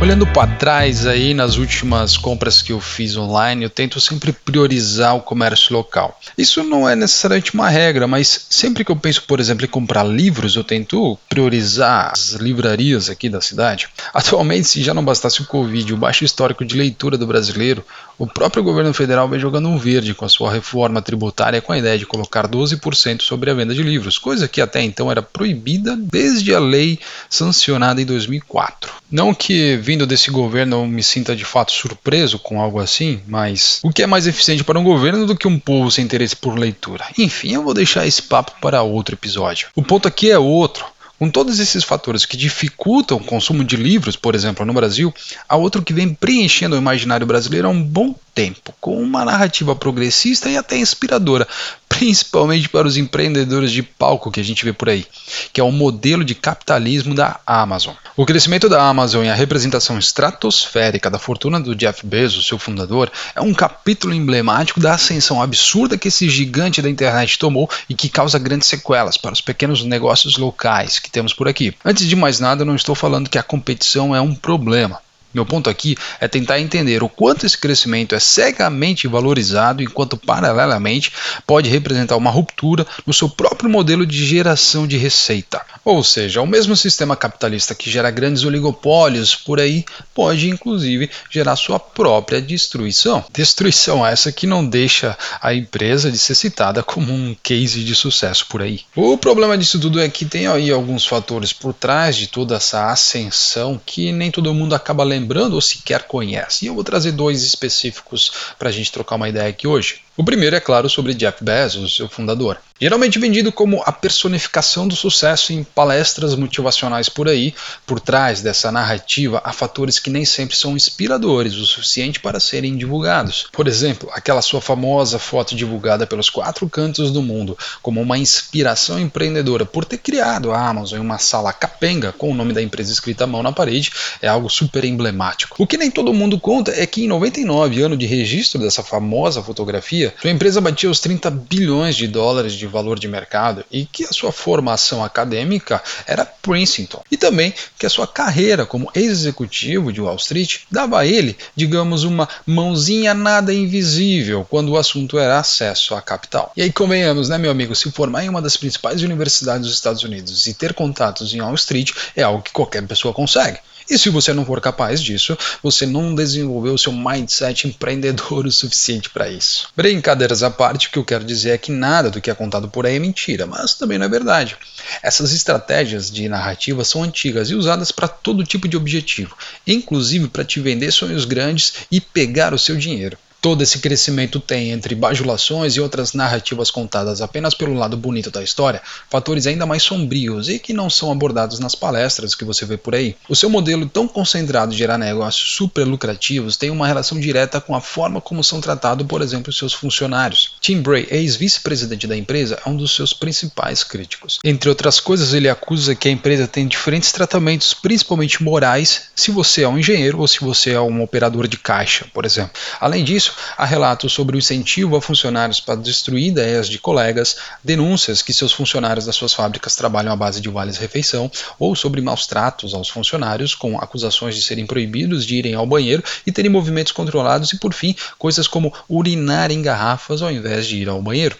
Olhando para trás aí nas últimas compras que eu fiz online, eu tento sempre priorizar o comércio local. Isso não é necessariamente uma regra, mas sempre que eu penso, por exemplo, em comprar livros, eu tento priorizar as livrarias aqui da cidade. Atualmente, se já não bastasse o Covid, o baixo histórico de leitura do brasileiro, o próprio governo federal vem jogando um verde com a sua reforma tributária com a ideia de colocar 12% sobre a venda de livros, coisa que até então era proibida desde a lei sancionada em 2004. Não que vindo desse governo eu me sinta de fato surpreso com algo assim, mas o que é mais eficiente para um governo do que um povo sem interesse por leitura? Enfim, eu vou deixar esse papo para outro episódio. O ponto aqui é outro. Com todos esses fatores que dificultam o consumo de livros, por exemplo, no Brasil, há outro que vem preenchendo o imaginário brasileiro há um bom tempo, com uma narrativa progressista e até inspiradora, principalmente para os empreendedores de palco que a gente vê por aí, que é o modelo de capitalismo da Amazon. O crescimento da Amazon e a representação estratosférica da fortuna do Jeff Bezos, seu fundador, é um capítulo emblemático da ascensão absurda que esse gigante da internet tomou e que causa grandes sequelas para os pequenos negócios locais que temos por aqui. Antes de mais nada, não estou falando que a competição é um problema. Meu ponto aqui é tentar entender o quanto esse crescimento é cegamente valorizado, enquanto paralelamente pode representar uma ruptura no seu próprio modelo de geração de receita. Ou seja, o mesmo sistema capitalista que gera grandes oligopólios por aí pode inclusive gerar sua própria destruição. Destruição essa que não deixa a empresa de ser citada como um case de sucesso por aí. O problema disso tudo é que tem aí alguns fatores por trás de toda essa ascensão que nem todo mundo acaba lembrando lembrando ou sequer conhece. E eu vou trazer dois específicos para a gente trocar uma ideia aqui hoje. O primeiro é claro sobre Jeff Bezos, seu fundador. Geralmente vendido como a personificação do sucesso em palestras motivacionais por aí, por trás dessa narrativa há fatores que nem sempre são inspiradores o suficiente para serem divulgados. Por exemplo, aquela sua famosa foto divulgada pelos quatro cantos do mundo como uma inspiração empreendedora por ter criado a Amazon em uma sala capenga com o nome da empresa escrita à mão na parede é algo super emblemático. O que nem todo mundo conta é que em 99 anos de registro dessa famosa fotografia, sua empresa batia os 30 bilhões de dólares de valor de mercado e que a sua formação acadêmica era Princeton e também que a sua carreira como ex-executivo de Wall Street dava a ele, digamos, uma mãozinha nada invisível quando o assunto era acesso à capital. E aí convenhamos, né, meu amigo, se formar em uma das principais universidades dos Estados Unidos e ter contatos em Wall Street é algo que qualquer pessoa consegue. E se você não for capaz disso, você não desenvolveu o seu mindset empreendedor o suficiente para isso. Brincadeiras à parte, o que eu quero dizer é que nada do que é contado por aí é mentira, mas também não é verdade. Essas estratégias de narrativa são antigas e usadas para todo tipo de objetivo, inclusive para te vender sonhos grandes e pegar o seu dinheiro todo esse crescimento tem entre bajulações e outras narrativas contadas apenas pelo lado bonito da história, fatores ainda mais sombrios e que não são abordados nas palestras que você vê por aí. O seu modelo tão concentrado em gerar negócios super lucrativos tem uma relação direta com a forma como são tratados, por exemplo, seus funcionários. Tim Bray, ex-vice-presidente da empresa, é um dos seus principais críticos. Entre outras coisas, ele acusa que a empresa tem diferentes tratamentos, principalmente morais, se você é um engenheiro ou se você é um operador de caixa, por exemplo. Além disso, há relatos sobre o incentivo a funcionários para destruir ideias de colegas, denúncias que seus funcionários das suas fábricas trabalham à base de vales-refeição, ou sobre maus tratos aos funcionários, com acusações de serem proibidos de irem ao banheiro e terem movimentos controlados, e por fim, coisas como urinar em garrafas ao invés de ir ao banheiro.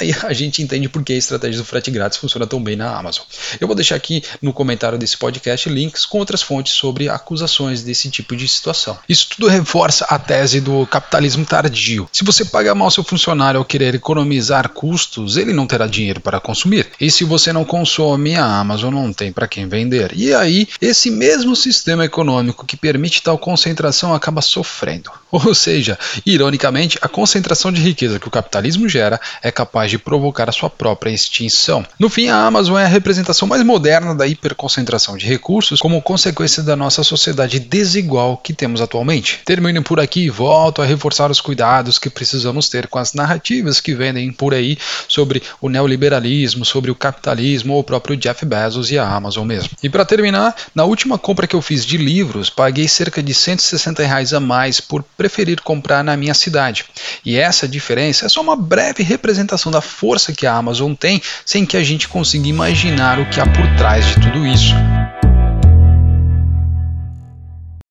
Aí a gente entende por que a estratégia do frete grátis funciona tão bem na Amazon. Eu vou deixar aqui no comentário desse podcast links com outras fontes sobre acusações desse tipo de situação. Isso tudo reforça a tese do capitalismo tardio. Se você paga mal seu funcionário ao querer economizar custos, ele não terá dinheiro para consumir. E se você não consome, a Amazon não tem para quem vender. E aí, esse mesmo sistema econômico que permite tal concentração acaba sofrendo. Ou seja, ironicamente, a concentração de riqueza que o capitalismo gera é capaz capaz de provocar a sua própria extinção. No fim, a Amazon é a representação mais moderna da hiperconcentração de recursos como consequência da nossa sociedade desigual que temos atualmente. Termino por aqui e volto a reforçar os cuidados que precisamos ter com as narrativas que vendem por aí sobre o neoliberalismo, sobre o capitalismo ou o próprio Jeff Bezos e a Amazon mesmo. E para terminar, na última compra que eu fiz de livros, paguei cerca de 160 reais a mais por preferir comprar na minha cidade. E essa diferença é só uma breve representação da força que a Amazon tem, sem que a gente consiga imaginar o que há por trás de tudo isso.